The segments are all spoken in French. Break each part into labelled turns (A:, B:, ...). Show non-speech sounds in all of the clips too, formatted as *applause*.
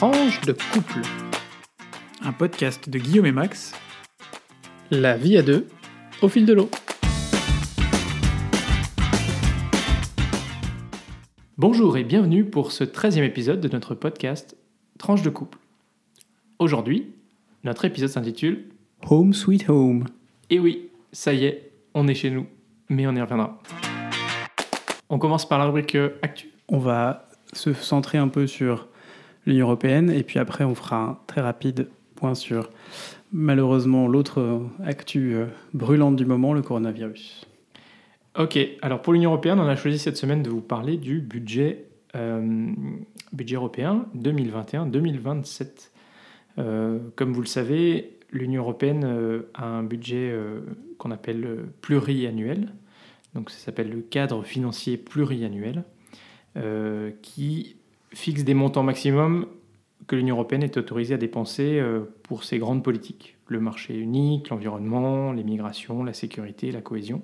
A: Tranche de couple. Un podcast de Guillaume et Max. La vie à deux, au fil de l'eau. Bonjour et bienvenue pour ce 13e épisode de notre podcast Tranche de couple. Aujourd'hui, notre épisode s'intitule
B: Home Sweet Home.
A: Et oui, ça y est, on est chez nous, mais on y reviendra. On commence par la rubrique euh, Actu.
B: On va se centrer un peu sur l'Union européenne et puis après on fera un très rapide point sur malheureusement l'autre euh, actu euh, brûlante du moment, le coronavirus.
A: Ok, alors pour l'Union européenne, on a choisi cette semaine de vous parler du budget, euh, budget européen 2021-2027. Euh, comme vous le savez, l'Union européenne a un budget qu'on appelle pluriannuel, donc ça s'appelle le cadre financier pluriannuel, qui fixe des montants maximums que l'Union européenne est autorisée à dépenser euh, pour ses grandes politiques, le marché unique, l'environnement, les migrations, la sécurité, la cohésion.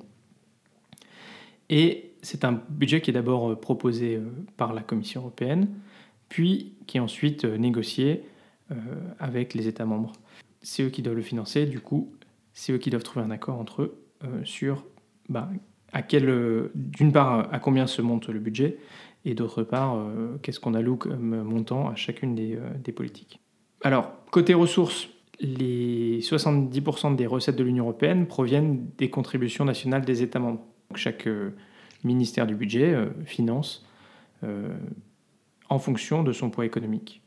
A: Et c'est un budget qui est d'abord euh, proposé euh, par la Commission européenne, puis qui est ensuite négocié avec les États membres. C'est eux qui doivent le financer, du coup, c'est eux qui doivent trouver un accord entre eux sur bah, d'une part, à combien se monte le budget, et d'autre part, euh, qu'est-ce qu'on alloue comme montant à chacune des, euh, des politiques? Alors, côté ressources, les 70% des recettes de l'Union européenne proviennent des contributions nationales des États membres. Chaque euh, ministère du budget finance en fonction de son poids économique.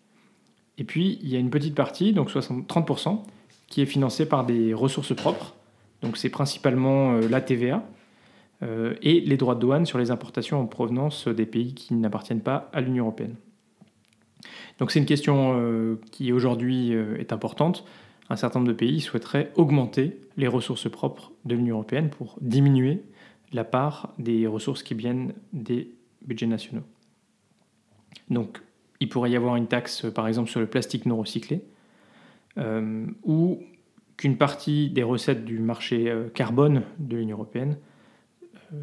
A: Et puis, il y a une petite partie, donc 60, 30%, qui est financée par des ressources propres. Donc, c'est principalement la TVA euh, et les droits de douane sur les importations en provenance des pays qui n'appartiennent pas à l'Union européenne. Donc, c'est une question euh, qui aujourd'hui euh, est importante. Un certain nombre de pays souhaiteraient augmenter les ressources propres de l'Union européenne pour diminuer la part des ressources qui viennent des budgets nationaux. Donc, il pourrait y avoir une taxe, par exemple, sur le plastique non recyclé, ou qu'une partie des recettes du marché carbone de l'Union européenne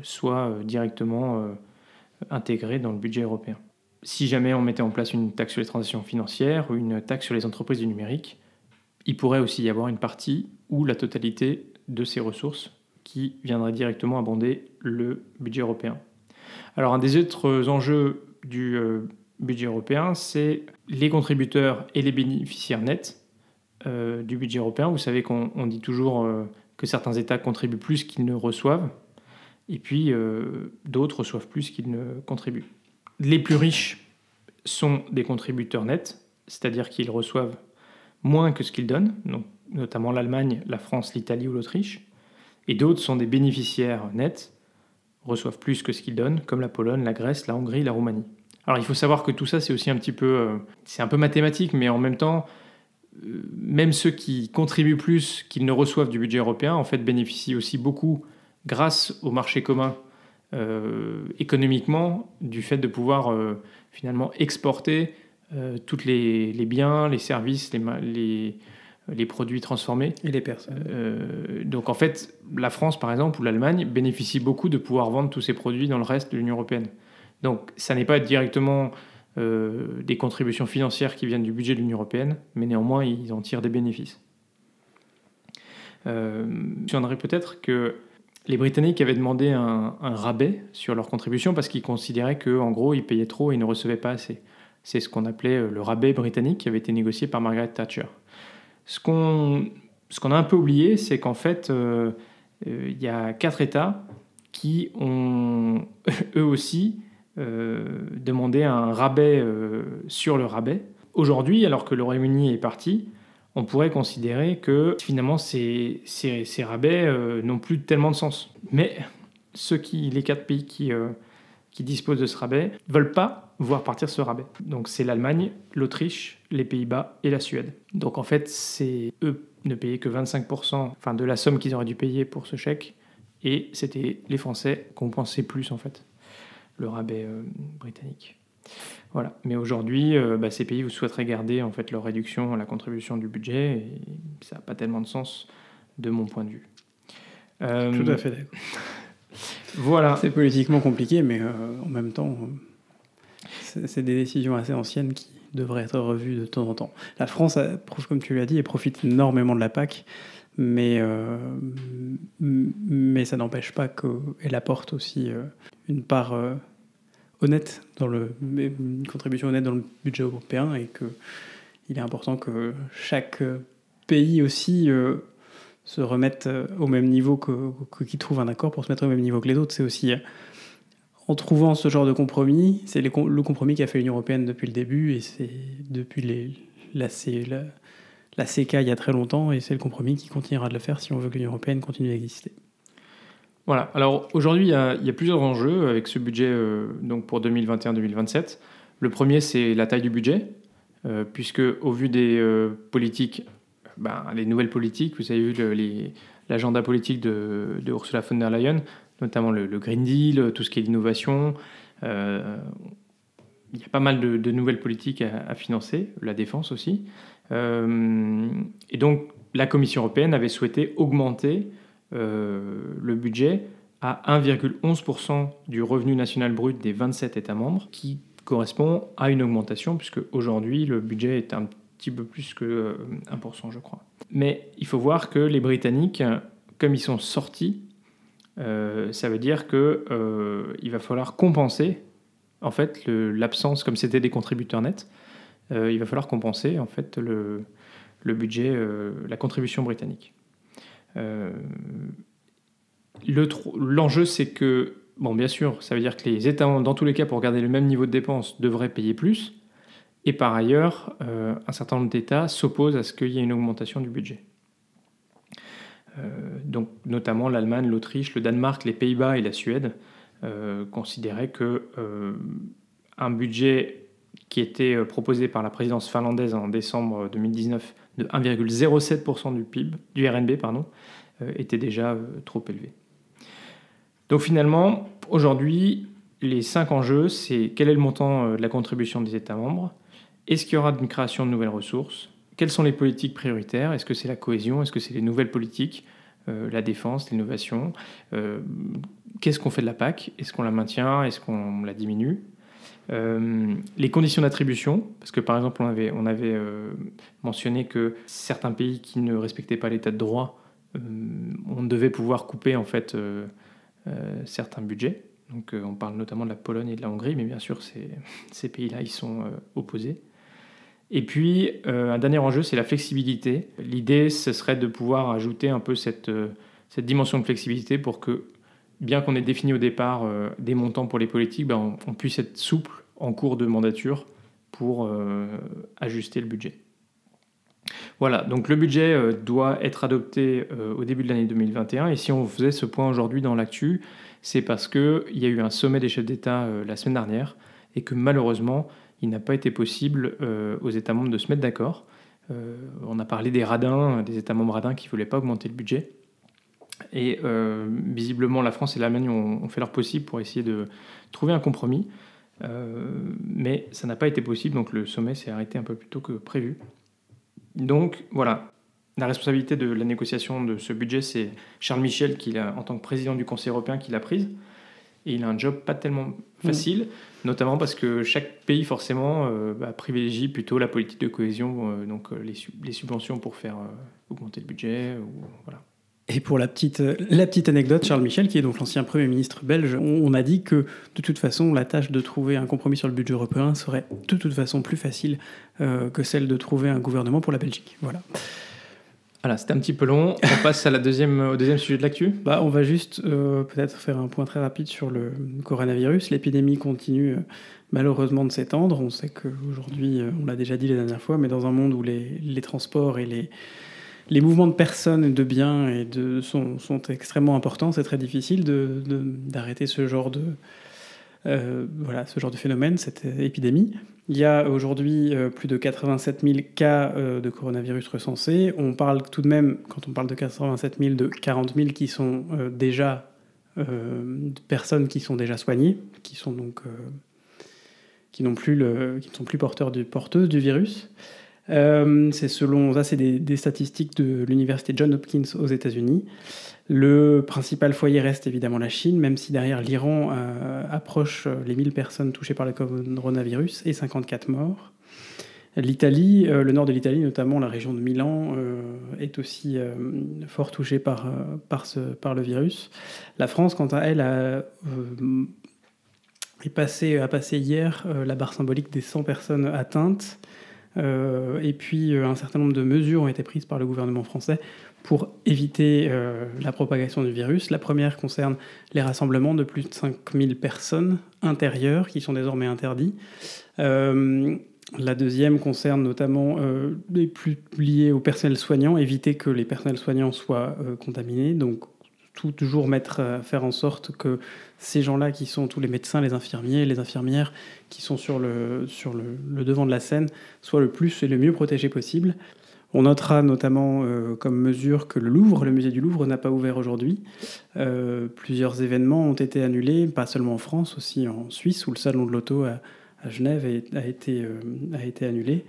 A: soit euh, directement euh, intégrée dans le budget européen. Si jamais on mettait en place une taxe sur les transactions financières ou une taxe sur les entreprises du numérique, il pourrait aussi y avoir une partie ou la totalité de ces ressources qui viendrait directement abonder le budget européen. Alors un des autres enjeux du euh, budget européen, c'est les contributeurs et les bénéficiaires nets du budget européen. Vous savez qu'on on dit toujours que certains États contribuent plus qu'ils ne reçoivent, et puis euh, d'autres reçoivent plus qu'ils ne contribuent. Les plus riches sont des contributeurs nets, c'est-à-dire qu'ils reçoivent moins que ce qu'ils donnent, donc notamment l'Allemagne, la France, l'Italie ou l'Autriche, et d'autres sont des bénéficiaires nets, reçoivent plus que ce qu'ils donnent, comme la Pologne, la Grèce, la Hongrie, la Roumanie. Alors il faut savoir que tout ça c'est aussi un petit peu, euh, c'est un peu mathématique, mais en même temps, euh, même ceux qui contribuent plus qu'ils ne reçoivent du budget européen, en fait, bénéficient aussi beaucoup, grâce au marché commun, euh, économiquement, du fait de pouvoir euh, finalement exporter euh, tous les, les biens, les services, les, ma- les, les produits transformés.
B: Et les personnes.
A: Donc en fait, la France, par exemple, ou l'Allemagne bénéficient beaucoup de pouvoir vendre tous ces produits dans le reste de l'Union européenne. Donc ça n'est pas directement euh, des contributions financières qui viennent du budget de l'Union européenne, mais néanmoins, ils en tirent des bénéfices. Euh, je peut-être que les Britanniques avaient demandé un, rabais sur leur contribution parce qu'ils considéraient qu'en gros, ils payaient trop et ne recevaient pas assez. C'est ce qu'on appelait euh, le rabais britannique qui avait été négocié par Margaret Thatcher. Ce qu'on qu'on a un peu oublié, c'est qu'en fait, euh, euh, il y a quatre États qui ont *laughs* eux aussi demandé un rabais sur le rabais. Aujourd'hui, alors que le Royaume-Uni est parti, on pourrait considérer que finalement ces, rabais euh, n'ont plus tellement de sens. Mais ceux qui, les quatre pays qui, euh, disposent de ce rabais ne veulent pas voir partir ce rabais. Donc c'est l'Allemagne, l'Autriche, les Pays-Bas et la Suède. Donc en fait, c'est eux ne payaient que 25% enfin, de la somme qu'ils auraient dû payer pour ce chèque. Et c'était les Français qu'on pensait plus en fait, le rabais euh, britannique. Voilà. Mais aujourd'hui, euh, bah, ces pays vous souhaiteraient garder en fait leur réduction à la contribution du budget et ça n'a pas tellement de sens de mon point de vue. Euh,
B: Tout à fait d'accord.
A: Voilà.
B: C'est politiquement compliqué, mais euh, en même temps, c'est des décisions assez anciennes qui devraient être revues de temps en temps. La France, comme tu l'as dit, elle profite énormément de la PAC, mais, euh, mais ça n'empêche pas qu'elle apporte aussi euh, une part euh, honnête, dans le, une contribution honnête dans le budget européen et qu'il est important que chaque pays aussi se remette au même niveau, que, qu'il trouve un accord pour se mettre au même niveau que les autres. C'est aussi en trouvant ce genre de compromis, c'est le compromis qu'a fait l'Union européenne depuis le début et c'est depuis la, la, CK il y a très longtemps et c'est le compromis qui continuera de le faire si on veut que l'Union européenne continue d'exister.
A: Voilà, alors aujourd'hui il, y, a plusieurs enjeux avec ce budget euh, donc pour 2021-2027. Le premier c'est la taille du budget, euh, puisque au vu des euh, politiques, ben, les nouvelles politiques, vous avez vu l'agenda politique de, Ursula von der Leyen, notamment le, Green Deal, tout ce qui est l'innovation. Il y a pas mal de, nouvelles politiques à, financer, la défense aussi. Et donc, la Commission européenne avait souhaité augmenter le budget à 1,11% du revenu national brut des 27 États membres, qui correspond à une augmentation, puisque aujourd'hui, le budget est un petit peu plus que 1%, je crois. Mais il faut voir que les Britanniques, comme ils sont sortis euh, ça veut dire qu'il euh, va falloir compenser en fait l'absence, comme c'était des contributeurs nets, euh, il va falloir compenser en fait le budget, la contribution britannique. L'enjeu, c'est que, bon, bien sûr, ça veut dire que les États, dans tous les cas, pour garder le même niveau de dépenses, devraient payer plus. Et par ailleurs, un certain nombre d'États s'opposent à ce qu'il y ait une augmentation du budget. Euh, donc notamment l'Allemagne, l'Autriche, le Danemark, les Pays-Bas et la Suède euh, considéraient que euh, un budget qui était proposé par la présidence finlandaise en décembre 2019 de 1,07% du PIB, du RNB, pardon, était déjà trop élevé. Donc finalement, aujourd'hui, les cinq enjeux, c'est quel est le montant de la contribution des États membres? Est-ce qu'il y aura une création de nouvelles ressources? Quelles sont les politiques prioritaires? Est-ce que c'est la cohésion? Est-ce que c'est les nouvelles politiques euh, La défense, l'innovation? Euh, Qu'est-ce qu'on fait de la PAC? Est-ce qu'on la maintient? Est-ce qu'on la diminue? Euh, les conditions d'attribution, parce que par exemple on avait, avait mentionné que certains pays qui ne respectaient pas l'état de droit, on devait pouvoir couper en fait certains budgets. Donc on parle notamment de la Pologne et de la Hongrie, mais bien sûr ces, *laughs* pays-là ils sont opposés. Et puis, euh, un dernier enjeu, c'est la flexibilité. L'idée, ce serait de pouvoir ajouter un peu euh, cette dimension de flexibilité pour que, bien qu'on ait défini au départ euh, des montants pour les politiques, ben, on, puisse être souple en cours de mandature pour ajuster le budget. Voilà, donc le budget doit être adopté au début de l'année 2021. Et si on faisait ce point aujourd'hui dans l'actu, c'est parce qu'il y a eu un sommet des chefs d'État la semaine dernière et que malheureusement, il n'a pas été possible euh, aux États membres de se mettre d'accord. Euh, on a parlé des radins, des États membres radins qui ne voulaient pas augmenter le budget. Et euh, visiblement, la France et l'Allemagne ont, fait leur possible pour essayer de trouver un compromis. mais ça n'a pas été possible, donc le sommet s'est arrêté un peu plus tôt que prévu. Donc voilà, la responsabilité de la négociation de ce budget, c'est Charles Michel, qui en tant que président du Conseil européen, qui l'a prise. Et il a un job pas tellement facile, notamment parce que chaque pays, forcément, euh, bah, privilégie plutôt la politique de cohésion, euh, donc euh, les, les, subventions pour faire augmenter le budget. Ou, voilà.
B: Et pour la petite, la petite anecdote, Charles Michel, qui est donc l'ancien Premier ministre belge, on, a dit que de toute façon, la tâche de trouver un compromis sur le budget européen serait de toute façon plus facile que celle de trouver un gouvernement pour la Belgique. Voilà.
A: Voilà, c'était un petit peu long. On *laughs* passe à la deuxième, au deuxième sujet de l'actu.
B: Bah, on va juste euh, peut-être faire un point très rapide sur le coronavirus. L'épidémie continue euh, malheureusement de s'étendre. On sait qu'aujourd'hui, euh, on l'a déjà dit la dernière fois, mais dans un monde où les, les transports et les, les mouvements de personnes, et de biens sont, extrêmement importants, c'est très difficile d'arrêter de, ce genre de, euh, ce genre de phénomène, cette épidémie. Il y a aujourd'hui euh, plus de 87 000 cas euh, de coronavirus recensés. On parle tout de même, quand on parle de 87 000, de 40 000 qui sont déjà personnes qui sont déjà soignées, qui sont donc qui n'ont plus qui ne sont plus porteurs porteuses du virus. C'est selon ça, c'est des, statistiques de l'université John Hopkins aux États-Unis. Le principal foyer reste évidemment la Chine, même si derrière l'Iran approche les 1000 personnes touchées par le coronavirus et 54 morts. L'Italie, euh, le nord de l'Italie, notamment la région de Milan, euh, est aussi euh, fort touchée par, par, le virus. La France, quant à elle, a, a passé hier la barre symbolique des 100 personnes atteintes. Et puis, un certain nombre de mesures ont été prises par le gouvernement français pour éviter la propagation du virus. La première concerne les rassemblements de plus de 5000 personnes intérieures qui sont désormais interdits. La deuxième concerne notamment euh, les plus liés au personnel soignant, éviter que les personnels soignants soient euh, contaminés. Donc, toujours mettre, euh, faire en sorte que ces gens-là, qui sont tous les médecins, les infirmiers, les infirmières, qui sont sur le, sur le, devant de la scène, soient le plus et le mieux protégés possible. On notera notamment comme mesure que le Louvre, le musée du Louvre, n'a pas ouvert aujourd'hui. plusieurs événements ont été annulés, pas seulement en France, aussi en Suisse, où le Salon de l'Auto a à Genève a été, euh, a été annulé.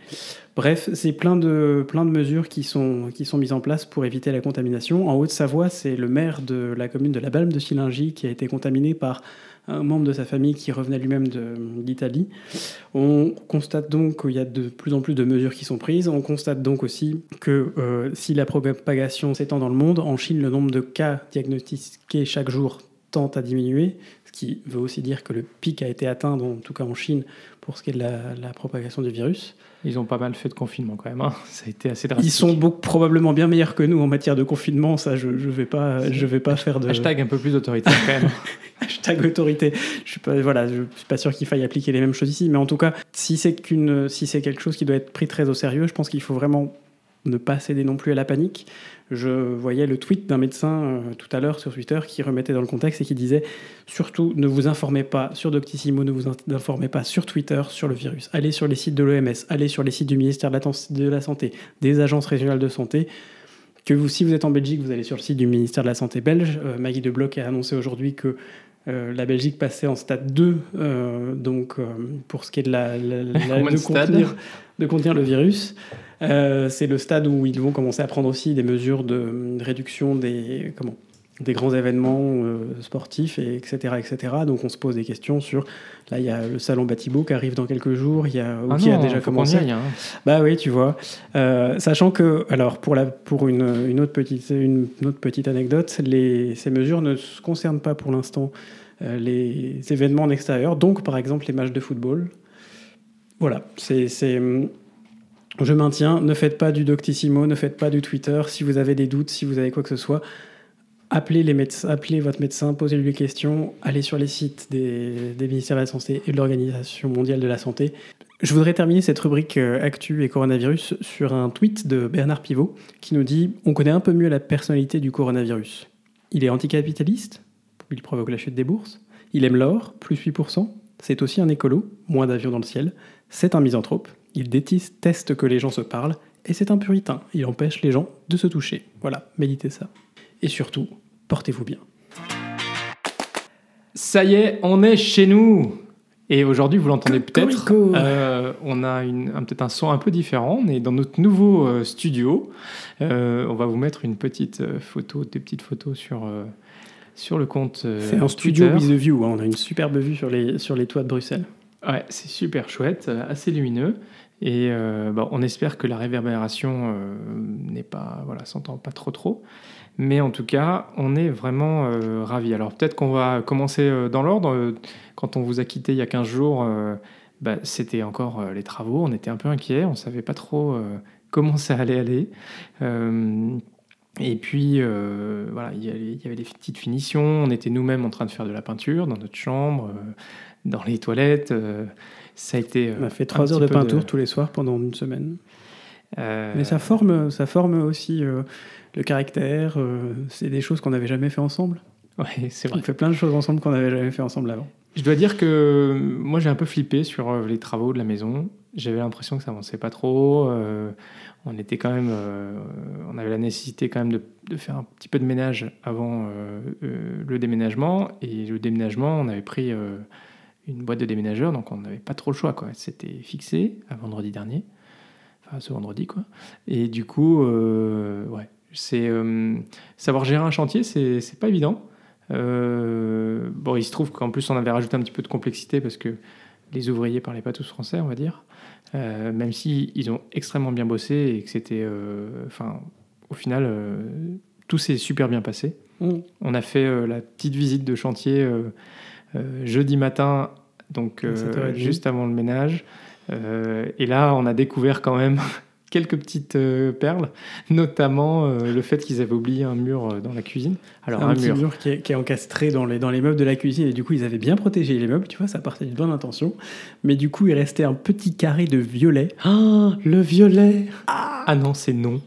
B: Bref, c'est plein de, mesures qui sont, mises en place pour éviter la contamination. En Haute-Savoie, c'est le maire de la commune de la Balme de Silingy qui a été contaminé par un membre de sa famille qui revenait lui-même d'Italie. On constate donc qu'il y a de plus en plus de mesures qui sont prises. On constate donc aussi que euh, si la propagation s'étend dans le monde, en Chine, le nombre de cas diagnostiqués chaque jour tend à diminuer, qui veut aussi dire que le pic a été atteint, en tout cas en Chine, pour ce qui est de la, propagation du virus.
A: Ils ont pas mal fait de confinement quand même, hein. *laughs* ça a été assez drastique.
B: Ils sont beaucoup, probablement bien meilleurs que nous en matière de confinement, ça je ne vais, pas, je vais pas faire de...
A: Hashtag un peu plus d'autorité quand même. *laughs*
B: Hashtag autorité. Je suis pas, voilà, je suis pas sûr qu'il faille appliquer les mêmes choses ici, mais en tout cas, si c'est qu'une, si c'est quelque chose qui doit être pris très au sérieux, je pense qu'il faut vraiment ne pas céder non plus à la panique. Je voyais le tweet d'un médecin euh, tout à l'heure sur Twitter qui remettait dans le contexte et qui disait surtout ne vous informez pas sur Doctissimo, ne vous informez pas sur Twitter sur le virus. Allez sur les sites de l'OMS, allez sur les sites du ministère de la, Santé, des agences régionales de santé. Que vous, si vous êtes en Belgique, vous allez sur le site du ministère de la Santé belge. Euh, Maggie de Bloch a annoncé aujourd'hui que euh, la Belgique passait en stade 2, donc pour ce qui est de, la, *laughs* de, contenir, de contenir le virus. Euh, c'est le stade où ils vont commencer à prendre aussi des mesures de réduction des, comment, des grands événements euh, sportifs, et etc., etc. Donc on se pose des questions sur. Là, il y a le salon Batibo qui arrive dans quelques jours. Il y a
A: ah
B: qui a déjà commencé.
A: hein.
B: Bah oui, tu vois. Euh, sachant que, alors pour la pour une, une autre petite une, autre petite anecdote, les, ces mesures ne concernent pas pour l'instant les événements en extérieur. Donc par exemple les matchs de football. Voilà, c'est je maintiens, ne faites pas du Doctissimo, ne faites pas du Twitter. Si vous avez des doutes, si vous avez quoi que ce soit, appelez, votre médecin, posez-lui des questions, allez sur les sites des, ministères de la Santé et de l'Organisation mondiale de la santé. Je voudrais terminer cette rubrique euh, Actu et coronavirus sur un tweet de Bernard Pivot qui nous dit On connaît un peu mieux la personnalité du coronavirus. Il est anticapitaliste, il provoque la chute des bourses, il aime l'or, plus 8%, c'est aussi un écolo, moins d'avions dans le ciel, c'est un misanthrope, il déteste que les gens se parlent, et c'est un puritain. Il empêche les gens de se toucher. Voilà, méditez ça. Et surtout, portez-vous bien.
A: Ça y est, on est chez nous et aujourd'hui, vous l'entendez peut-être, euh, on a peut-être un son un peu différent. On est dans notre nouveau euh, studio. Euh, on va vous mettre une petite photo, des petites photos sur, sur le compte.
B: C'est un studio with a view. Hein. On a une superbe vue sur les, sur les toits de Bruxelles.
A: Ouais, c'est super chouette, assez lumineux. Et euh, bah, on espère que la réverbération euh, n'est pas, voilà, s'entend pas trop trop. Mais en tout cas, on est vraiment euh, ravis. Alors peut-être qu'on va commencer dans l'ordre. Quand on vous a quitté il y a 15 jours, bah, c'était encore les travaux. On était un peu inquiets. On savait pas trop comment ça allait aller. et puis, voilà, il y avait les petites finitions. On était nous-mêmes en train de faire de la peinture dans notre chambre, dans les toilettes. Ça a été.
B: On a fait trois heures de peinture tous les soirs pendant une semaine. Euh, Mais ça forme, ça forme aussi euh, le caractère. Euh, c'est des choses qu'on n'avait jamais fait ensemble.
A: Oui, c'est vrai.
B: On fait plein de choses ensemble qu'on n'avait jamais fait ensemble avant.
A: Je dois dire que moi j'ai un peu flippé sur les travaux de la maison. J'avais l'impression que ça avançait pas trop. on était quand même, on avait la nécessité quand même de, de, faire un petit peu de ménage avant le déménagement. Et le déménagement, on avait pris une boîte de déménageurs, donc on n'avait pas trop le choix. Quoi. C'était fixé à vendredi dernier. enfin ce vendredi quoi. Et du coup, ouais, c'est savoir gérer un chantier, c'est pas évident. bon, il se trouve qu'en plus on avait rajouté un petit peu de complexité parce que les ouvriers parlaient pas tous français, on va dire. même si ils ont extrêmement bien bossé et que c'était, enfin, au final, tout s'est super bien passé. Mm. On a fait la petite visite de chantier jeudi matin donc euh, juste avant le ménage. Euh, et là, on a découvert quand même *laughs* quelques petites euh, perles, notamment le fait qu'ils avaient oublié un mur dans la cuisine.
B: Alors un, petit mur, qui, est, encastré dans les, dans les meubles de la cuisine et du coup ils avaient bien protégé les meubles, tu vois, ça partait d'une bonne intention. Mais du coup il restait un petit carré de violet.
A: Ah, le violet ah, ah non, c'est non.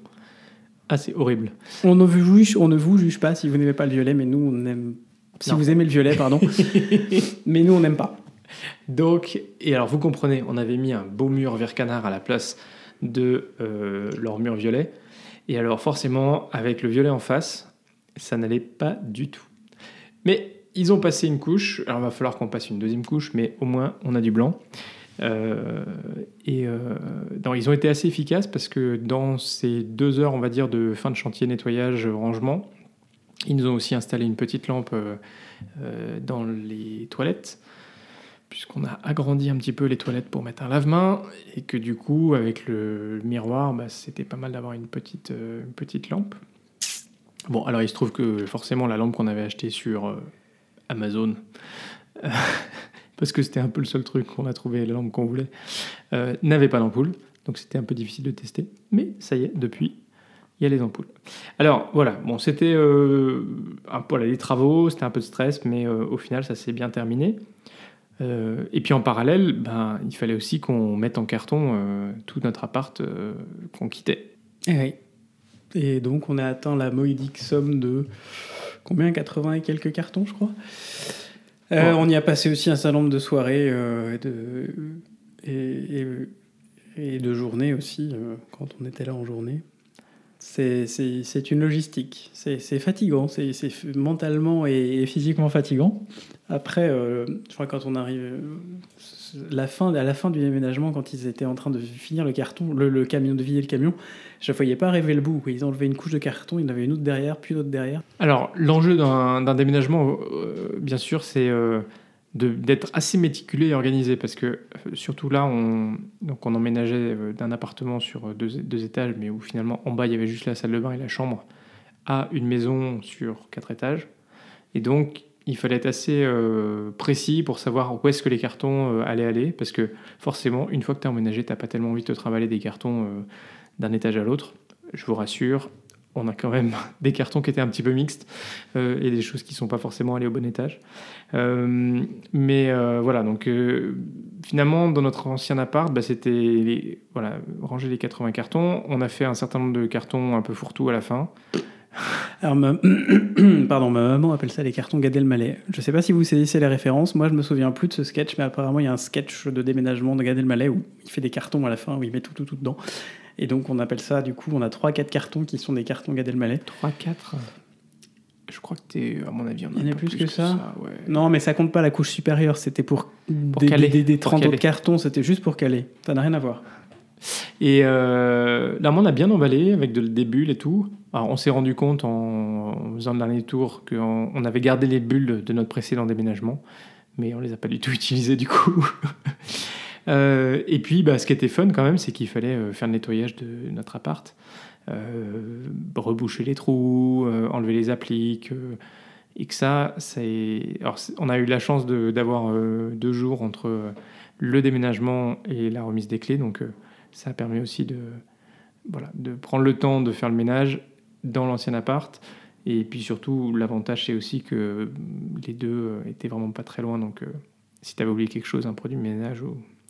A: Ah, c'est horrible.
B: On ne, vous juge, on ne vous juge pas si vous n'aimez pas le violet, mais nous on aime... Si vous aimez le violet, pardon. *laughs* mais nous on n'aime pas.
A: Donc, et alors vous comprenez, on avait mis un beau mur vert canard à la place de euh, leur mur violet. Et alors forcément, avec le violet en face, ça n'allait pas du tout. Mais ils ont passé une couche, alors il va falloir qu'on passe une deuxième couche, mais au moins on a du blanc. Euh, et euh, ils ont été assez efficaces parce que dans ces deux heures, on va dire, de fin de chantier, nettoyage, rangement, ils nous ont aussi installé une petite lampe dans les toilettes puisqu'on a agrandi un petit peu les toilettes pour mettre un lave-main, et que du coup, avec le miroir, bah, c'était pas mal d'avoir une petite, euh, lampe. Bon, alors il se trouve que forcément, la lampe qu'on avait achetée sur euh, Amazon, *laughs* parce que c'était un peu le seul truc qu'on a trouvé, la lampe qu'on voulait, euh, n'avait pas d'ampoule, donc c'était un peu difficile de tester. Mais ça y est, depuis, il y a les ampoules. Alors voilà, bon, c'était un peu les travaux, c'était un peu de stress, mais au final, ça s'est bien terminé. Euh, et puis en parallèle, ben, il fallait aussi qu'on mette en carton euh, tout notre appart euh, qu'on quittait.
B: Et, eh et donc on a atteint la moïdique somme de combien? 80 et quelques cartons, je crois? On y a passé aussi un certain nombre de soirées et, de, et, et, de journées aussi, quand on était là en journée. C'est une logistique. C'est fatigant, c'est mentalement et, physiquement fatigant. Après, euh, je crois quand on arrive euh, la fin, à la fin du déménagement, quand ils étaient en train de finir le carton, le, camion, de vider le camion, je ne voyais pas arriver le bout. Ils enlevaient une couche de carton, il y en avait une autre derrière, puis une autre derrière.
A: Alors, l'enjeu d'un déménagement, euh, bien sûr, c'est d'être assez méticulé et organisé parce que euh, surtout là on donc on emménageait euh, d'un appartement sur euh, deux, deux, étages mais où finalement en bas il y avait juste la salle de bain et la chambre à une maison sur quatre étages. Et donc il fallait être assez précis pour savoir où est-ce que les cartons allaient aller parce que forcément une fois que tu as emménagé t'as pas tellement envie de te travailler des cartons d'un étage à l'autre. Je vous rassure on a quand même *laughs* des cartons qui étaient un petit peu mixtes euh, et des choses qui ne sont pas forcément allées au bon étage. Euh, mais euh, voilà, donc finalement, dans notre ancien appart, bah, c'était voilà, ranger les 80 cartons. On a fait un certain nombre de cartons un peu fourre-tout à la fin.
B: Alors, ma... *coughs* Pardon, ma maman appelle ça les cartons Gad Elmaleh. Je ne sais pas si vous saisissez les références. Moi, je me souviens plus de ce sketch, mais apparemment, il y a un sketch de déménagement de Gad Elmaleh où il fait des cartons à la fin, où il met tout, tout, tout dedans. Et donc, on appelle ça, du coup, on a 3-4 cartons qui sont des cartons Gad Elmaleh.
A: 3-4 je crois que t'es, à mon avis,
B: on Il y en a plus, que, ça. Non, mais ça compte pas la couche supérieure. C'était pour, pour des, caler. Des, 30 autres cartons. C'était juste pour caler. Ça n'a rien à voir.
A: Et euh, là, on a bien emballé avec de, des bulles et tout. Alors, on s'est rendu compte en, faisant le dernier tour qu'on on avait gardé les bulles de notre précédent déménagement, mais on les a pas du tout *laughs* utilisées du coup. Euh, et puis, bah, ce qui était fun quand même, c'est qu'il fallait euh, faire le nettoyage de notre appart, euh, reboucher les trous, enlever les appliques. et que ça, Alors, on a eu la chance d'avoir deux jours entre le déménagement et la remise des clés. Donc, ça a permis aussi de, voilà, de prendre le temps de faire le ménage dans l'ancien appart. Et puis surtout, l'avantage, c'est aussi que les deux étaient vraiment pas très loin. Donc, si tu avais oublié quelque chose, un produit de ménage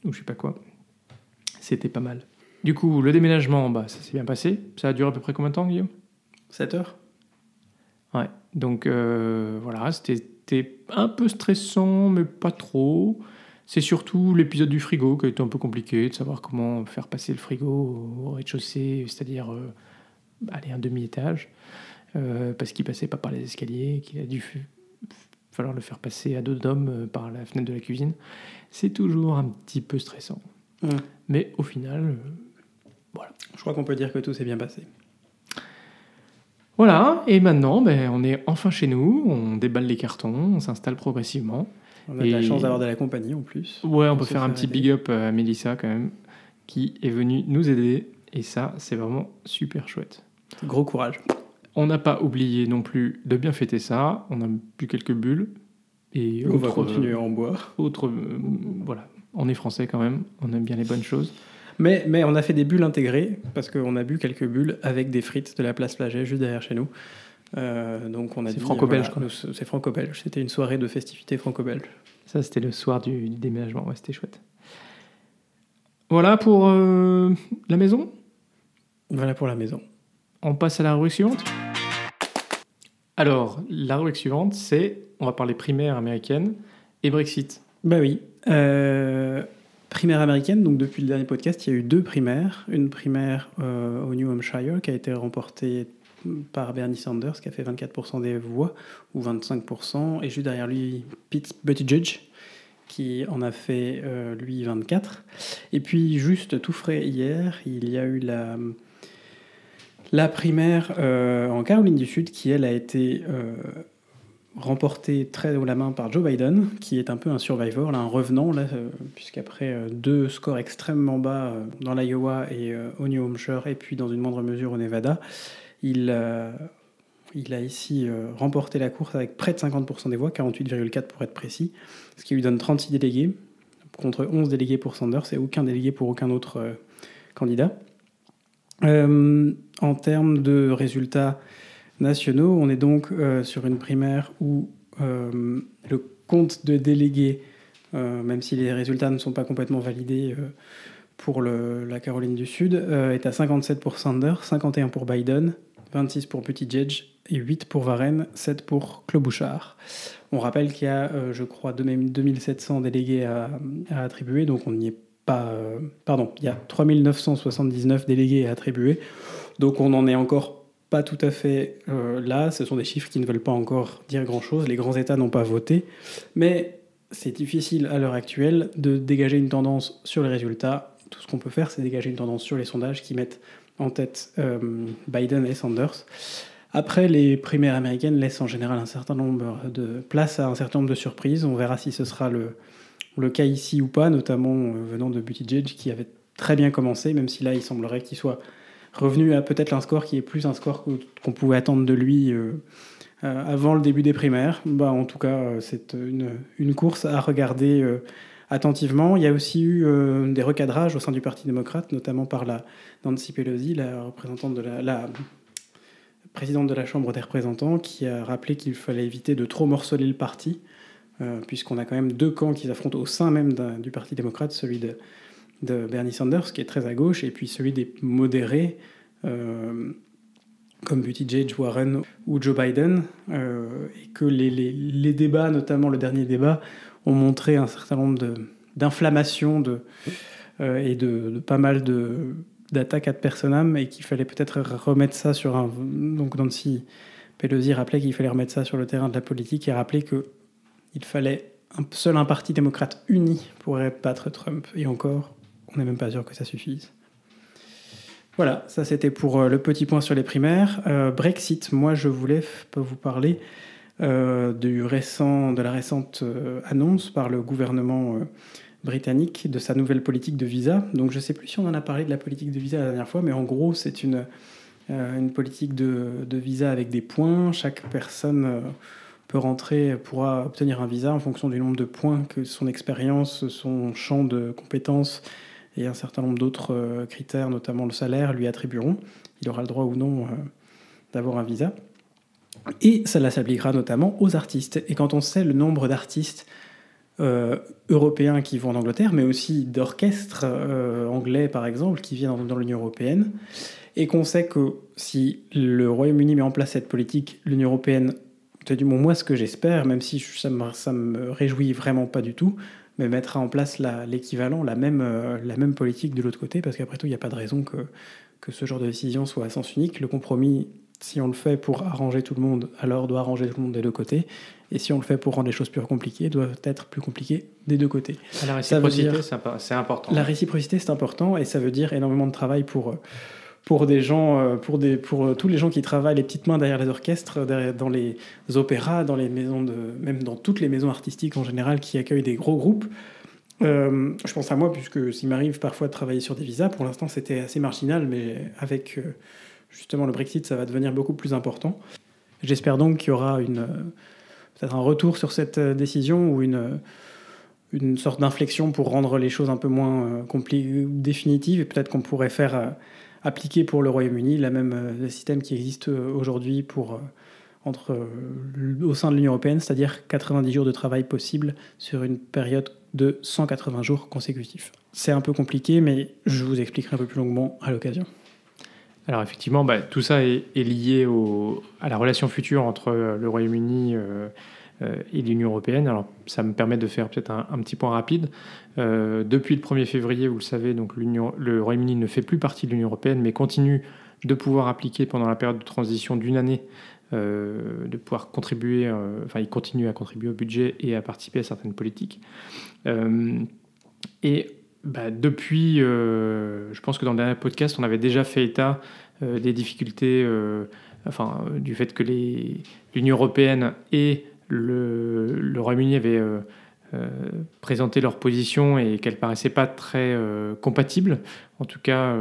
A: ou je sais pas quoi. C'était pas mal. Du coup, le déménagement, bah, ça s'est bien passé. Ça a duré à peu près combien de temps, Guillaume?
B: 7 heures.
A: Ouais, donc euh, voilà, c'était un peu stressant, mais pas trop. C'est surtout l'épisode du frigo qui a été un peu compliqué, de savoir comment faire passer le frigo au rez-de-chaussée, c'est-à-dire euh, aller un demi-étage, euh, parce qu'il passait pas par les escaliers, qu'il a dû falloir le faire passer à dos d'hommes par la fenêtre de la cuisine c'est toujours un petit peu stressant. Mais au final, Voilà.
B: Je crois qu'on peut dire que tout s'est bien passé.
A: Voilà, et maintenant, ben, on est enfin chez nous, on déballe les cartons, on s'installe progressivement.
B: On a de la chance d'avoir de la compagnie en plus.
A: Ouais, on
B: On
A: peut faire un petit
B: aider.
A: big up à Mélissa quand même, qui est venue nous aider, et ça, c'est vraiment super chouette.
B: Gros courage.
A: On n'a pas oublié non plus de bien fêter ça, on a bu quelques bulles, et
B: On va continuer à en boire.
A: autres, euh, voilà, on est français quand même, on aime bien les bonnes choses.
B: Mais, mais on a fait des bulles intégrées, parce qu'on a bu quelques bulles avec des frites de la place Flaget juste derrière chez nous. Euh, donc on a
A: C'est franco-belge,
B: voilà, C'est franco-belge. C'était une soirée de festivités franco-belge.
A: Ça, c'était le soir du, du déménagement, ouais, c'était chouette. Voilà pour euh, la maison.
B: Voilà pour la maison.
A: On passe à la rubrique suivante. Alors, la rubrique suivante, c'est, on va parler primaire américaine et Brexit.
B: Bah oui. Euh, primaire américaine, donc depuis le dernier podcast, il y a eu deux primaires. Une primaire euh, au New Hampshire qui a été remportée par Bernie Sanders, qui a fait 24% des voix, ou 25%, et juste derrière lui, Pete Buttigieg, qui en a fait, euh, lui, 24. Et puis, juste tout frais hier, il y a eu la, la primaire euh, en Caroline du Sud, qui, elle, a été... euh, remporté très haut la main par Joe Biden, qui est un peu un survivor, un revenant, euh, puisqu'après deux scores extrêmement bas dans l'Iowa et au New Hampshire, et puis dans une moindre mesure au Nevada, il, il a ici remporté la course avec près de 50% des voix, 48,4 pour être précis, ce qui lui donne 36 délégués, contre 11 délégués pour Sanders et aucun délégué pour aucun autre candidat. Euh, en termes de résultats nationaux. On est donc euh, sur une primaire où euh, le compte de délégués, même si les résultats ne sont pas complètement validés pour la Caroline du Sud, est à 57 pour Sanders, 51 pour Biden, 26 pour Buttigieg et 8 pour Warren, 7 pour Klobuchar. On rappelle qu'il y a, je crois, 2700 délégués à, à attribuer, donc on n'y est pas... euh, pardon, il y a 3979 délégués à attribuer, donc on en est encore pas tout à fait euh, là. Ce sont des chiffres qui ne veulent pas encore dire grand-chose. Les grands États n'ont pas voté. Mais c'est difficile à l'heure actuelle de dégager une tendance sur les résultats. Tout ce qu'on peut faire, c'est dégager une tendance sur les sondages qui mettent en tête euh, Biden et Sanders. Après, les primaires américaines laissent en général un certain nombre de place à un certain nombre de surprises. On verra si ce sera le, le cas ici ou pas, notamment euh, venant de Buttigieg qui avait très bien commencé, même si là, il semblerait qu'il soit revenu à peut-être un score qui est plus un score qu'on pouvait attendre de lui euh, euh, avant le début des primaires. Bah, en tout cas, c'est une, course à regarder attentivement. Il y a aussi eu des recadrages au sein du Parti démocrate, notamment par la Nancy Pelosi, la représentante de la, présidente de la Chambre des représentants, qui a rappelé qu'il fallait éviter de trop morceler le parti, puisqu'on a quand même deux camps qui s'affrontent au sein même du Parti démocrate, celui de, de Bernie Sanders, qui est très à gauche, et puis celui des modérés, euh, comme Buttigieg, Warren ou Joe Biden, euh, et que les, débats, notamment le dernier débat, ont montré un certain nombre de- d'inflammations de, euh, et de, de pas mal de d'attaques ad personam et qu'il fallait peut-être remettre ça sur un donc Nancy Pelosi rappelait qu'il fallait remettre ça sur le terrain de la politique et rappeler que il fallait un, seul un parti démocrate uni pourrait battre Trump et encore on n'est même pas sûr que ça suffise. Voilà, ça c'était pour euh, le petit point sur les primaires. Euh, Brexit, moi je voulais vous parler euh, du récent, de la récente annonce par le gouvernement britannique de sa nouvelle politique de visa. Donc je ne sais plus si on en a parlé de la politique de visa la dernière fois, mais en gros c'est une, une politique de, de visa avec des points. Chaque personne peut rentrer, pourra obtenir un visa en fonction du nombre de points que son expérience, son champ de compétences et un certain nombre d'autres euh, critères, notamment le salaire, lui attribueront. Il aura le droit ou non euh, d'avoir un visa. Et cela s'appliquera notamment aux artistes. Et quand on sait le nombre d'artistes euh, européens qui vont en Angleterre, mais aussi d'orchestres anglais, par exemple, qui viennent dans l'Union européenne, et qu'on sait que si le Royaume-Uni met en place cette politique, l'Union européenne, du moins moi ce que j'espère, même si ça me, ça me réjouit vraiment pas du tout, mais mettra en place la- l'équivalent, la, même, euh, la même politique de l'autre côté, parce qu'après tout, il n'y a pas de raison que, que ce genre de décision soit à sens unique. Le compromis, si on le fait pour arranger tout le monde, alors doit arranger tout le monde des deux côtés. Et si on le fait pour rendre les choses plus compliquées, doit être plus compliqué des deux côtés.
A: La réciprocité, c'est important.
B: La réciprocité, c'est important et ça veut dire énormément de travail pour, pour des gens, pour, des, pour tous les gens qui travaillent les petites mains derrière les orchestres, dans les opéras, dans les maisons de, même dans toutes les maisons artistiques en général qui accueillent des gros groupes. Euh, je pense à moi, puisque s'il m'arrive parfois de travailler sur des visas, pour l'instant c'était assez marginal, mais avec euh, justement le Brexit, ça va devenir beaucoup plus important. J'espère donc qu'il y aura peut-être un retour sur cette euh, décision ou une, une sorte d'inflexion pour rendre les choses un peu moins définitives, et peut-être qu'on pourrait faire appliquer pour le Royaume-Uni la même le système qui existe aujourd'hui pour entre, au sein de l'Union européenne, c'est-à-dire 90 jours de travail possible sur une période de 180 jours consécutifs. C'est un peu compliqué, mais je vous expliquerai un peu plus longuement à l'occasion.
A: Alors effectivement, bah, tout ça est, lié à la relation future entre euh, le Royaume-Uni euh, euh, et l'Union européenne. Alors ça me permet de faire peut-être un, petit point rapide. depuis le 1er février, vous le savez, donc le Royaume-Uni ne fait plus partie de l'Union européenne, mais continue de pouvoir appliquer pendant la période de transition d'une année euh, de pouvoir contribuer, euh, enfin il continue à contribuer au budget et à participer à certaines politiques. Euh, et bah, depuis, je pense que dans le dernier podcast, on avait déjà fait état des difficultés, enfin du fait que l'Union européenne et le, Royaume-Uni avaient présenté leur position et qu'elle paraissait pas très compatible. En tout cas,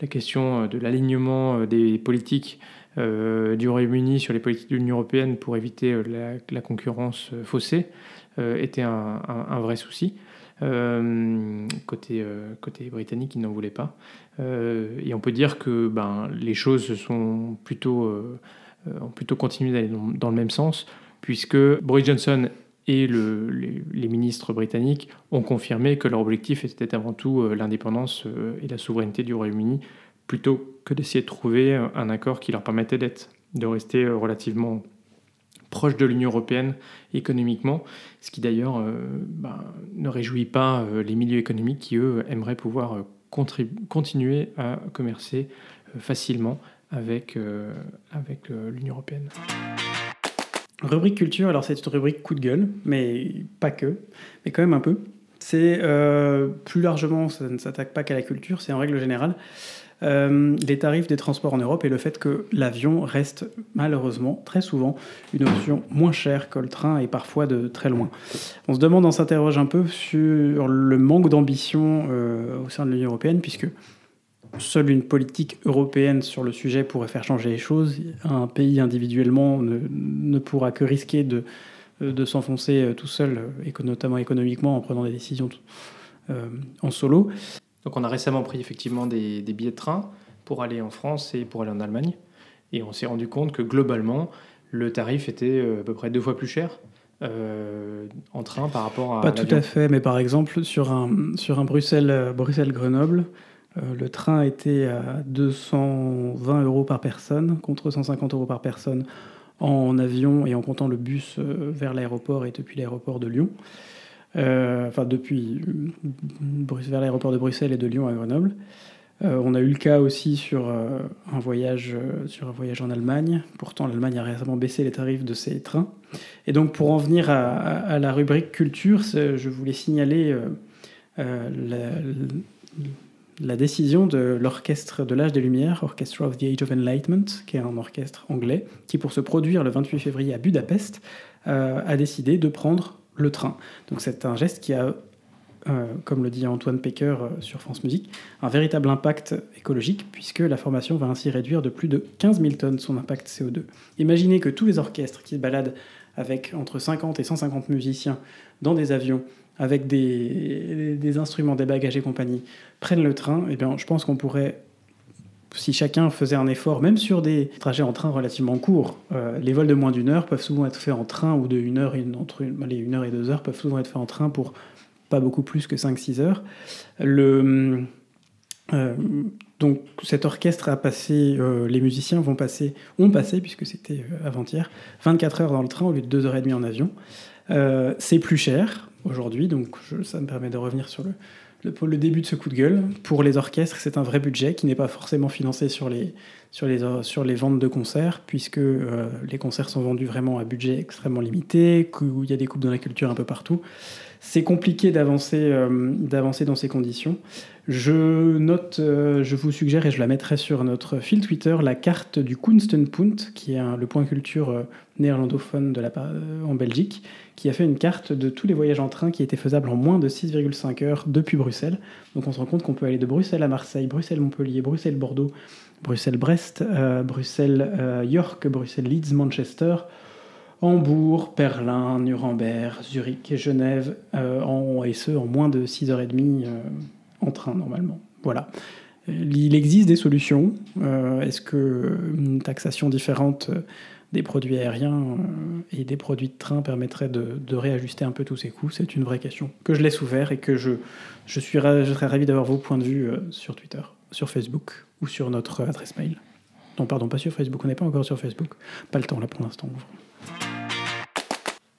A: la question de l'alignement des politiques euh, du Royaume-Uni sur les politiques de l'Union européenne pour éviter euh, la, concurrence euh, faussée était un, vrai souci. côté, côté britannique, ils n'en voulaient pas. et on peut dire que ben, les choses sont plutôt, ont plutôt continué d'aller dans, le même sens, puisque Boris Johnson et le, les, ministres britanniques ont confirmé que leur objectif était avant tout l'indépendance et la souveraineté du Royaume-Uni plutôt que d'essayer de trouver un accord qui leur permettait d'être, de rester euh, relativement proche de l'Union européenne économiquement, ce qui d'ailleurs euh, ben, ne réjouit pas euh, les milieux économiques qui, eux, aimeraient pouvoir continuer à commercer facilement avec l'Union européenne.
B: Rubrique culture, alors c'est une rubrique coup de gueule, mais pas que, mais quand même un peu. C'est plus largement, ça ne s'attaque pas qu'à la culture, c'est en règle générale. Euh, les tarifs des transports en Europe et le fait que l'avion reste malheureusement très souvent une option moins chère que le train et parfois de très loin. On se demande, on s'interroge un peu sur le manque d'ambition euh, au sein de l'Union européenne puisque seule une politique européenne sur le sujet pourrait faire changer les choses. Un pays individuellement ne, pourra que risquer de, de s'enfoncer tout seul, et notamment économiquement en prenant des décisions euh, en solo.
A: Donc on a récemment pris effectivement des, billets de train pour aller en France et pour aller en Allemagne. Et on s'est rendu compte que globalement, le tarif était euh, à peu près deux fois plus cher euh, en train par rapport à.
B: Pas tout à fait, mais par exemple, sur un, sur un Bruxelles-Grenoble, Bruxelles grenoble le train était à 220 euros par personne contre 150 euros par personne en avion et en comptant le bus euh, vers l'aéroport et depuis l'aéroport de Lyon. Euh, enfin depuis vers l'aéroport de Bruxelles et de Lyon à Grenoble. Euh, on a eu le cas aussi sur euh, un voyage sur un voyage en Allemagne. Pourtant, l'Allemagne a récemment baissé les tarifs de ses trains. Et donc, pour en venir à, la rubrique culture, je voulais signaler décision de l'orchestre de l'âge des Lumières, Orchestra of the Age of Enlightenment, qui est un orchestre anglais, qui pour se produire le 28 février à Budapest, a décidé de prendre le train. Donc c'est un geste qui a, euh, comme le dit Antoine Pecker euh, sur France Musique, un véritable impact écologique puisque la formation va ainsi réduire de plus de 15 000 tonnes son impact CO2. Imaginez que tous les orchestres qui se baladent avec entre 50 et 150 musiciens dans des avions avec des, instruments, des bagages et compagnie, prennent le train, eh bien, je pense qu'on pourrait si chacun faisait un effort, même sur des trajets en train relativement courts, euh, les vols de moins d'une heure peuvent souvent être faits en train, ou de une heure, entre les une heure et deux heures peuvent souvent être faits en train pour pas beaucoup plus que 5-6 heures. Le, euh, donc cet orchestre a passé, euh, les musiciens vont passer, ont passé, puisque c'était avant-hier, 24 heures dans le train au lieu de 2 heures et demie en avion. c'est plus cher aujourd'hui, donc ça me permet de revenir sur le, le, le, début de ce coup de gueule. Pour les orchestres, c'est un vrai budget qui n'est pas forcément financé sur les, ventes de concerts, puisque les concerts sont vendus vraiment à budget extrêmement limité, qu'il y a des coupes dans la culture un peu partout. C'est compliqué d'avancer d'avancer dans ces conditions. Je note, euh, je vous suggère, et je la mettrai sur notre fil Twitter, la carte du Kunstenpunt, qui est le point culture euh, néerlandophone de la, euh, en Belgique, qui a fait une carte de tous les voyages en train qui étaient faisables en moins de 6,5 heures depuis Bruxelles. Donc on se rend compte qu'on peut aller de Bruxelles à Marseille, Bruxelles-Montpellier, Bruxelles-Bordeaux, Bruxelles-Brest, Bruxelles-York, Bruxelles-Leeds, Manchester, Hambourg, Berlin, Nuremberg, Zurich et Genève, en, et ce en moins de 6h30 en train normalement. Voilà. Il existe des solutions. Euh, est-ce que une taxation différente des produits aériens euh, et des produits de train permettrait de, réajuster un peu tous ces coûts? C'est une vraie question que je laisse ouvert et que je, je, suis je serais ravi d'avoir vos points de vue euh, sur Twitter, sur Facebook ou sur notre adresse mail. Non, pardon, pas sur Facebook, on n'est pas encore sur Facebook. Pas le temps là pour l'instant.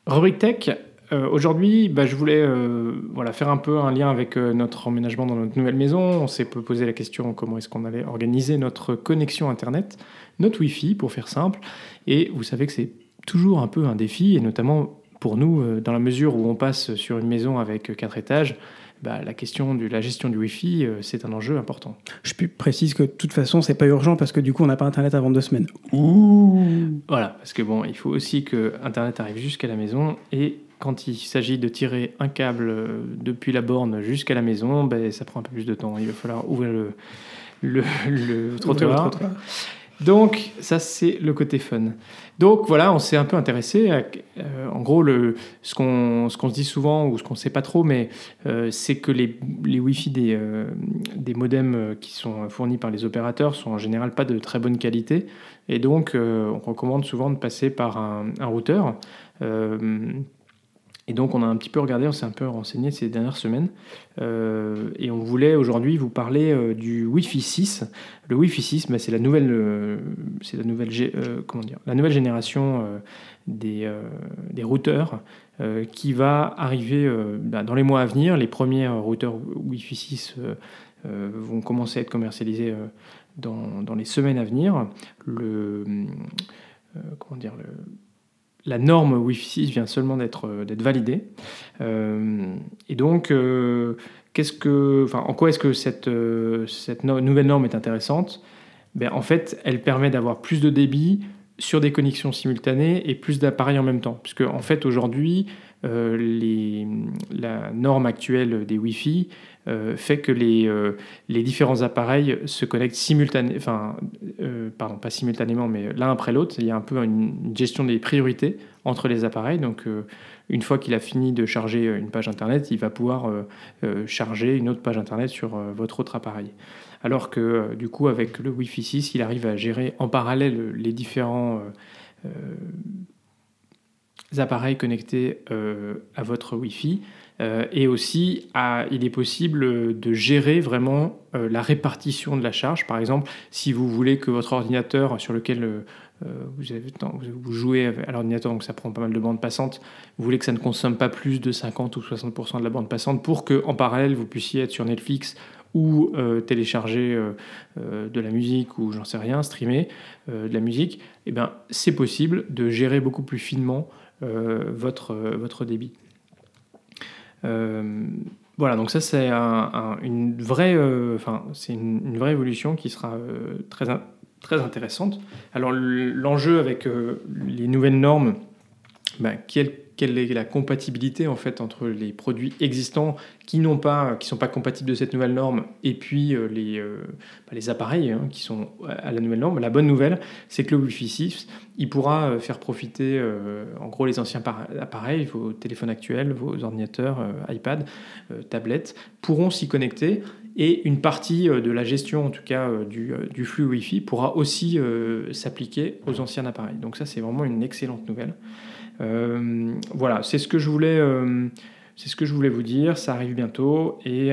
A: Rubrique Tech, euh, aujourd'hui, bah, je voulais euh, faire un peu un lien avec euh, notre emménagement dans notre nouvelle maison. On s'est posé la question comment est-ce qu'on allait organiser notre connexion Internet, notre Wi-Fi, pour faire simple. Et vous savez que c'est toujours un peu un défi, et notamment pour nous, dans la mesure où on passe sur une maison avec quatre étages, bah, la question de la gestion du Wi-Fi, c'est un enjeu important.
B: Je précise que de toute façon, c'est pas urgent parce que du coup, on n'a pas Internet avant deux semaines.
A: Voilà, parce que bon, il faut aussi que Internet arrive jusqu'à la maison et quand il s'agit de tirer un câble euh, depuis la borne jusqu'à la maison, ben, ça prend un peu plus de temps. Il va falloir ouvrir le, le, trottoir. Donc, ça, c'est le côté fun. Donc, voilà, on s'est un peu intéressé. Euh, en gros, le, ce qu'on se dit souvent, ou ce qu'on ne sait pas trop, mais euh, c'est que les, les Wi-Fi des, des modems qui sont fournis par les opérateurs sont en général pas de très bonne qualité. Et donc, on recommande souvent de passer par un routeur. Et donc on a un petit peu regardé, on s'est un peu renseigné ces dernières semaines, euh, et on voulait aujourd'hui vous parler euh, du Wi-Fi 6. Le Wi-Fi 6, bah, c'est la nouvelle, euh, la nouvelle, comment dire, la nouvelle génération des, des, routeurs qui va arriver bah, dans les mois à venir. Les premiers routeurs Wi-Fi 6 vont commencer à être commercialisés dans, dans, les semaines à venir. Le, comment dire, le la norme Wi-Fi 6 vient seulement d'être euh, validée. Euh, et donc, euh, en quoi est-ce que cette, cette nouvelle norme est intéressante? Ben, En fait, elle permet d'avoir plus de débit sur des connexions simultanées et plus d'appareils en même temps. Puisque, en fait, aujourd'hui, les, la norme actuelle des Wi-Fi euh, fait que les, euh, les différents appareils se connectent simultanément, enfin, euh, pardon, pas simultanément, mais l'un après l'autre. Il y a un peu une, gestion des priorités entre les appareils. Donc, une fois qu'il a fini de charger une page Internet, il va pouvoir charger une autre page Internet sur votre autre appareil. Alors que, du coup, avec le Wi-Fi 6, il arrive à gérer en parallèle les différents appareils connectés à votre Wi-Fi euh, et aussi, il est possible de gérer vraiment euh, la répartition de la charge. Par exemple, si vous voulez que votre ordinateur sur lequel euh, vous, jouez à l'ordinateur, donc ça prend pas mal de bandes passantes, vous voulez que ça ne consomme pas plus de 50 ou 60% de la bande passante pour qu'en parallèle, vous puissiez être sur Netflix ou télécharger de la musique ou j'en sais rien, streamer de la musique, eh ben, c'est possible de gérer beaucoup plus finement votre, votre débit. Euh, voilà, donc ça c'est une vraie, euh, une, vraie évolution qui sera euh, très, très intéressante. Alors l'enjeu avec les nouvelles normes, ben, quelle, quelle, est la compatibilité en fait entre les produits existants qui n'ont pas, qui sont pas compatibles de cette nouvelle norme et puis les, ben, les appareils hein, qui sont à la nouvelle norme. La bonne nouvelle, c'est que le Wi-Fi 6 il pourra euh, faire profiter euh, en gros les anciens appareils, vos téléphones actuels, vos ordinateurs, euh, iPad, tablettes, pourront s'y connecter et une partie de la gestion en tout cas du flux Wi-Fi pourra aussi s'appliquer aux anciens appareils. Donc ça c'est vraiment une excellente nouvelle. Voilà, c'est ce que je voulais... c'est ce que je voulais vous dire, ça arrive bientôt et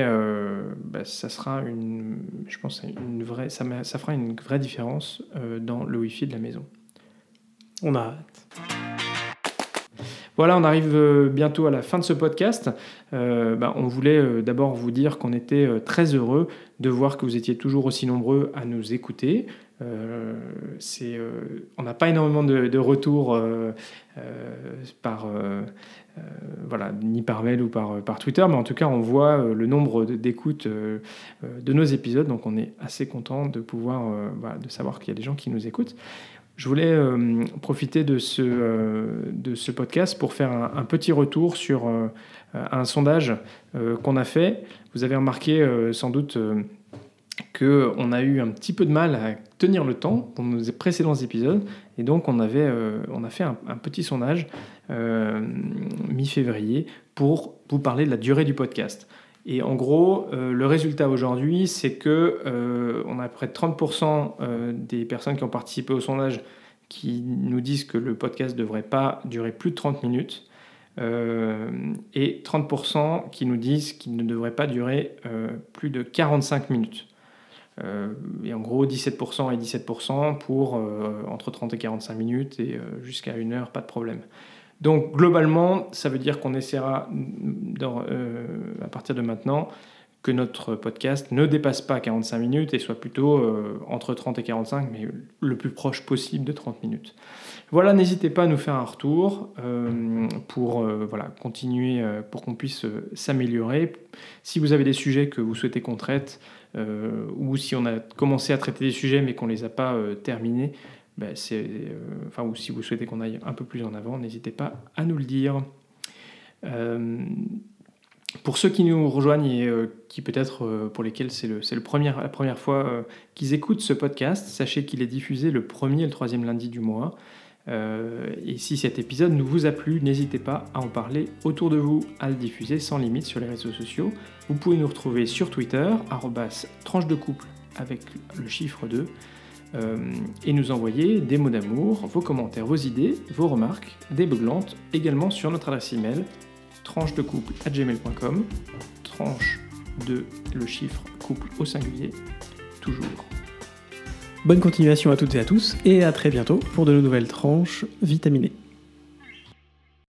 A: bah, ça sera une, je pense, une vraie, ça, ça fera une vraie différence dans le Wi-Fi de la maison.
B: On a hâte.
A: Voilà, on arrive bientôt à la fin de ce podcast. Bah, on voulait d'abord vous dire qu'on était très heureux de voir que vous étiez toujours aussi nombreux à nous écouter. C'est, on n'a pas énormément de, de retours par euh, voilà, ni par mail ou par, par Twitter, mais en tout cas, on voit euh, le nombre d'écoutes euh, de nos épisodes, donc on est assez content de pouvoir, de savoir qu'il y a des gens qui nous écoutent. Je voulais profiter de ce, de ce podcast pour faire un, petit retour sur un sondage qu'on a fait. Vous avez remarqué sans doute qu'on a eu un petit peu de mal à tenir le temps dans nos précédents épisodes. Et donc, on, avait, euh, on a fait un, petit sondage euh, mi-février pour vous parler de la durée du podcast. Et en gros, euh, le résultat aujourd'hui, c'est que on a près de 30% des personnes qui ont participé au sondage qui nous disent que le podcast ne devrait pas durer plus de 30 minutes. et 30% qui nous disent qu'il ne devrait pas durer plus de 45 minutes. Euh, et en gros, 17% et 17% pour euh, entre 30 et 45 minutes et euh, jusqu'à une heure, pas de problème. Donc globalement, ça veut dire qu'on essaiera à partir de maintenant que notre podcast ne dépasse pas 45 minutes et soit plutôt entre 30 et 45, mais le plus proche possible de 30 minutes. Voilà, n'hésitez pas à nous faire un retour pour voilà, continuer, pour qu'on puisse s'améliorer. Si vous avez des sujets que vous souhaitez qu'on traite, ou si on a commencé à traiter des sujets mais qu'on ne les a pas euh, terminés, c'est, euh, enfin, ou si vous souhaitez qu'on aille un peu plus en avant, n'hésitez pas à nous le dire. pour ceux qui nous rejoignent et qui peut-être pour lesquels c'est, le, le premier, la première fois qu'ils écoutent ce podcast, sachez qu'il est diffusé le premier et le troisième lundi du mois. Euh, et si cet épisode nous vous a plu, n'hésitez pas à en parler autour de vous, à le diffuser sans limite sur les réseaux sociaux. Vous pouvez nous retrouver sur Twitter, tranche de couple avec le chiffre 2, euh, et nous envoyer des mots d'amour, vos commentaires, vos idées, vos remarques, des beuglantes, également sur notre adresse email, tranche de couple à gmail.com, tranche de le chiffre couple au singulier, toujours.
B: Bonne continuation à toutes et à tous et à très bientôt pour de nouvelles tranches vitaminées.